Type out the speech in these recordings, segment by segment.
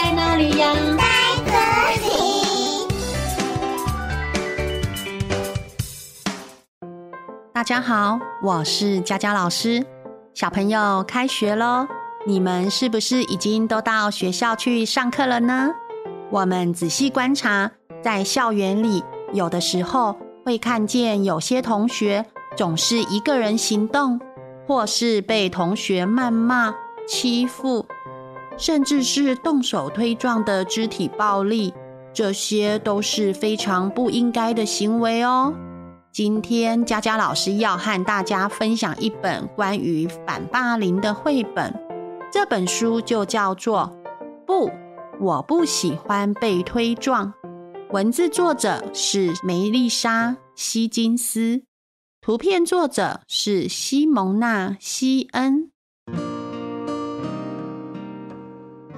在哪里呀？在这里。大家好，我是佳佳老师。小朋友开学喽，你们是不是已经都到学校去上课了呢？我们仔细观察，在校园里，有的时候会看见有些同学总是一个人行动，或是被同学谩骂、欺负，甚至是动手推撞的肢体暴力，这些都是非常不应该的行为哦。今天佳佳老师要和大家分享一本关于反霸凌的绘本，这本书就叫做《不，我不喜欢被推撞》，文字作者是梅丽莎·希金斯，图片作者是西蒙娜·希恩。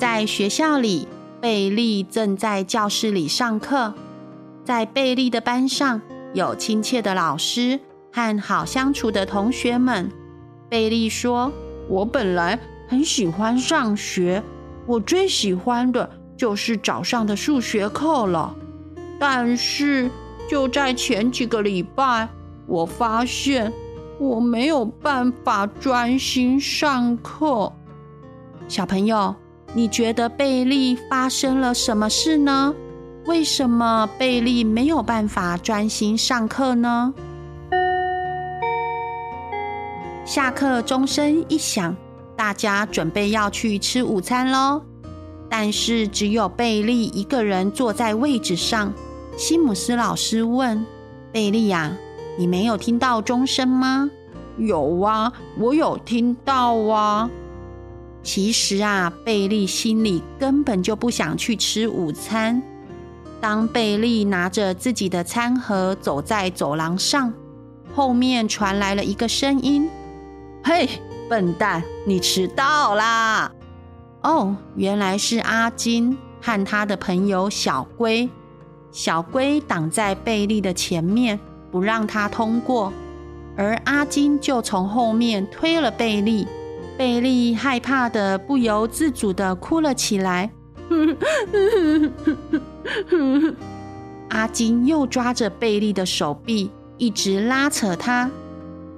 在学校里，贝利正在教室里上课，在贝利的班上。有亲切的老师和好相处的同学们。贝利说：“我本来很喜欢上学，我最喜欢的就是早上的数学课了。但是就在前几个礼拜，我发现我没有办法专心上课。”小朋友，你觉得贝利发生了什么事呢？为什么贝利没有办法专心上课呢？下课钟声一响，大家准备要去吃午餐喽。但是只有贝利一个人坐在位置上。西姆斯老师问贝利呀：“你没有听到钟声吗？”“有啊，我有听到啊。”其实啊，贝利心里根本就不想去吃午餐。当贝利拿着自己的餐盒走在走廊上，后面传来了一个声音：“嘿，笨蛋，你迟到啦！”哦，原来是阿金和他的朋友小龟。小龟挡在贝利的前面，不让他通过，而阿金就从后面推了贝利。贝利害怕的不由自主的哭了起来。阿金又抓着贝利的手臂，一直拉扯他。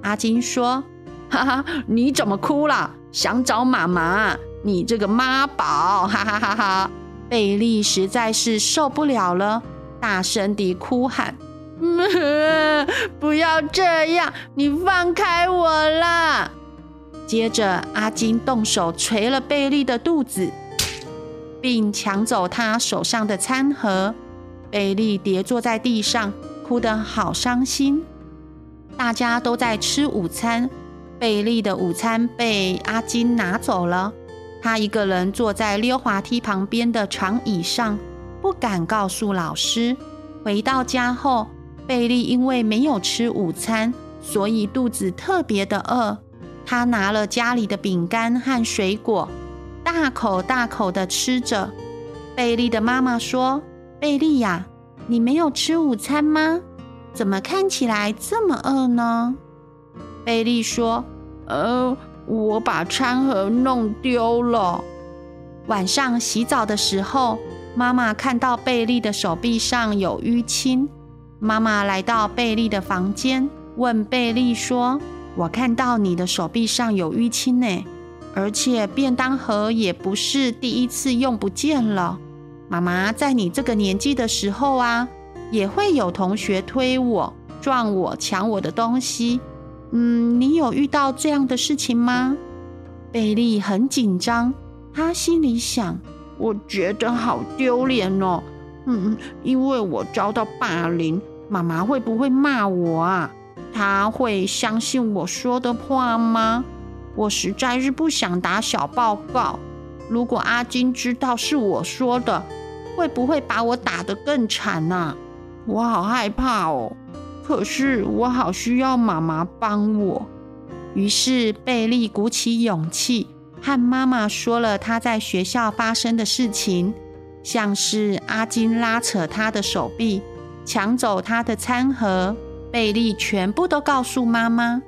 阿金说：“哈哈，你怎么哭了？想找妈妈？你这个妈宝！” 哈哈哈哈！贝利实在是受不了了，大声地哭喊：“ 不要这样！你放开我啦！”接着，阿金动手捶了贝利的肚子。并抢走他手上的餐盒，贝利跌坐在地上，哭得好伤心。大家都在吃午餐，贝利的午餐被阿金拿走了。他一个人坐在溜滑梯旁边的长椅上，不敢告诉老师。回到家后，贝利因为没有吃午餐，所以肚子特别的饿。他拿了家里的饼干和水果。大口大口的吃着。贝利的妈妈说：“贝利呀，你没有吃午餐吗？怎么看起来这么饿呢？”贝利说：“呃，我把餐盒弄丢了。”晚上洗澡的时候，妈妈看到贝利的手臂上有淤青。妈妈来到贝利的房间，问贝利说：“我看到你的手臂上有淤青呢。”而且便当盒也不是第一次用不见了。妈妈在你这个年纪的时候啊，也会有同学推我、撞我、抢我的东西。嗯，你有遇到这样的事情吗？贝利很紧张，他心里想：我觉得好丢脸哦。嗯，因为我遭到霸凌，妈妈会不会骂我啊？他会相信我说的话吗？我实在是不想打小报告。如果阿金知道是我说的，会不会把我打得更惨呢？我好害怕哦。可是我好需要妈妈帮我。于是贝利鼓起勇气，和妈妈说了他在学校发生的事情，像是阿金拉扯他的手臂，抢走他的餐盒。贝利全部都告诉妈妈。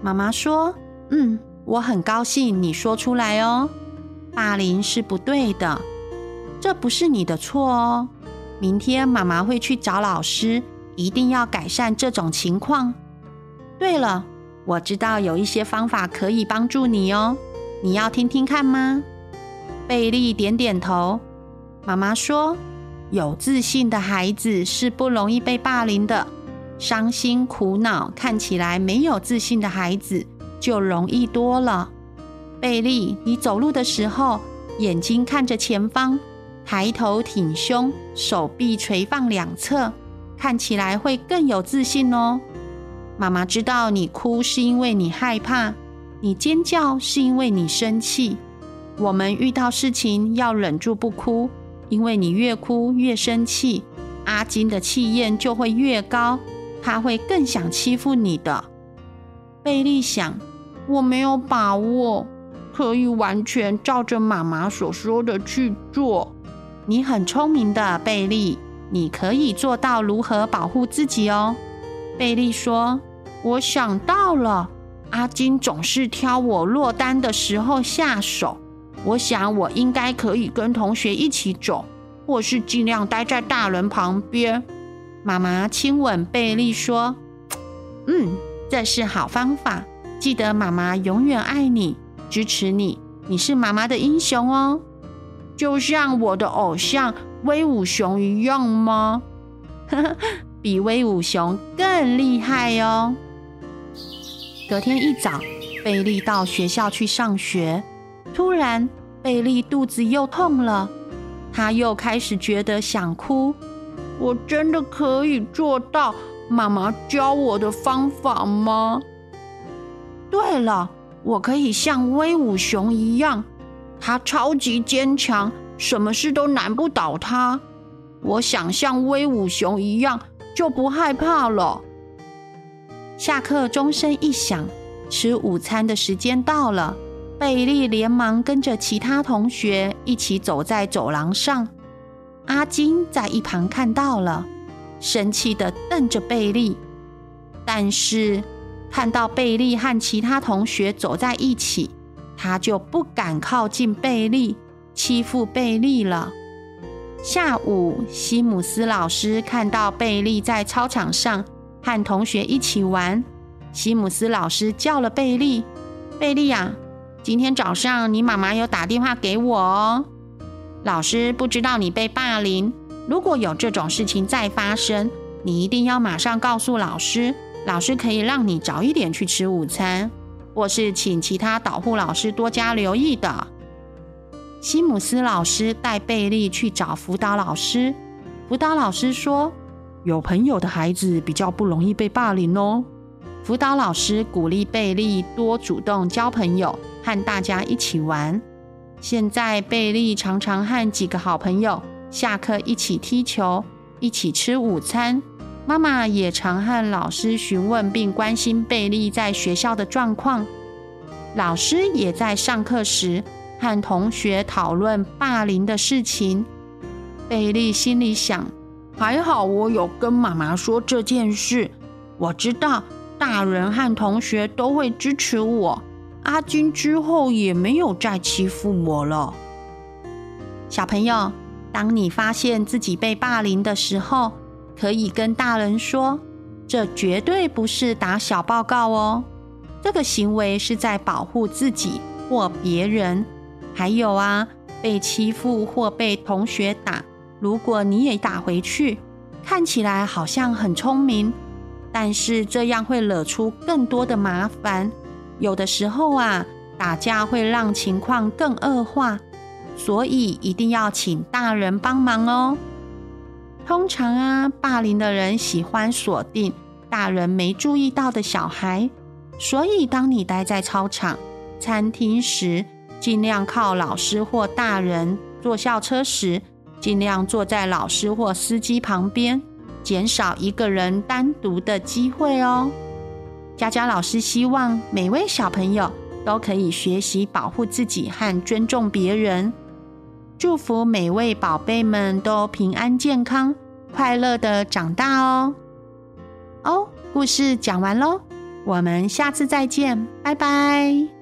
妈妈说：“嗯。”我很高兴你说出来哦，霸凌是不对的。这不是你的错哦。明天妈妈会去找老师，一定要改善这种情况。对了，我知道有一些方法可以帮助你哦，你要听听看吗？贝利点点头。妈妈说，有自信的孩子是不容易被霸凌的。伤心苦恼、看起来没有自信的孩子就容易多了。贝利，你走路的时候，眼睛看着前方，抬头挺胸，手臂垂放两侧，看起来会更有自信哦。妈妈知道你哭是因为你害怕，你尖叫是因为你生气。我们遇到事情要忍住不哭，因为你越哭越生气，阿金的气焰就会越高。他会更想欺负你的。贝利想，我没有把握可以完全照着妈妈所说的去做。你很聪明的，贝利，你可以做到如何保护自己哦。贝利说：“我想到了，阿金总是挑我落单的时候下手。我想我应该可以跟同学一起走，或是尽量待在大人旁边。”妈妈亲吻贝利说：“嗯，这是好方法。记得妈妈永远爱你，支持你。你是妈妈的英雄哦，就像我的偶像威武熊一样吗？比威武熊更厉害哦。”隔天一早，贝利到学校去上学。突然，贝利肚子又痛了，他又开始觉得想哭。我真的可以做到妈妈教我的方法吗？对了，我可以像威武熊一样，他超级坚强，什么事都难不倒他。我想像威武熊一样，就不害怕了。下课钟声一响，吃午餐的时间到了。贝利连忙跟着其他同学一起走在走廊上。阿金在一旁看到了，生气地瞪着贝利，但是看到贝利和其他同学走在一起，他就不敢靠近贝利，欺负贝利了。下午，西姆斯老师看到贝利在操场上和同学一起玩，西姆斯老师叫了贝利：“贝利呀，今天早上你妈妈有打电话给我哦。”老师不知道你被霸凌，如果有这种事情再发生，你一定要马上告诉老师，老师可以让你早一点去吃午餐，或是请其他导护老师多加留意的。西姆斯老师带贝利去找辅导老师，辅导老师说，有朋友的孩子比较不容易被霸凌哦。辅导老师鼓励贝利多主动交朋友，和大家一起玩。现在贝利常常和几个好朋友下课一起踢球，一起吃午餐。妈妈也常和老师询问并关心贝利在学校的状况。老师也在上课时和同学讨论霸凌的事情。贝利心里想：还好我有跟妈妈说这件事，我知道大人和同学都会支持我。阿金之后也没有再欺负我了。小朋友，当你发现自己被霸凌的时候，可以跟大人说，这绝对不是打小报告哦。这个行为是在保护自己或别人。还有啊，被欺负或被同学打，如果你也打回去，看起来好像很聪明，但是这样会惹出更多的麻烦。有的时候啊，打架会让情况更恶化，所以一定要请大人帮忙哦。通常啊，霸凌的人喜欢锁定大人没注意到的小孩，所以当你待在操场、餐厅时，尽量靠老师或大人；坐校车时，尽量坐在老师或司机旁边，减少一个人单独的机会哦。佳佳老师希望每位小朋友都可以学习保护自己和尊重别人。祝福每位宝贝们都平安健康、快乐的长大哦！哦，故事讲完喽，我们下次再见，拜拜。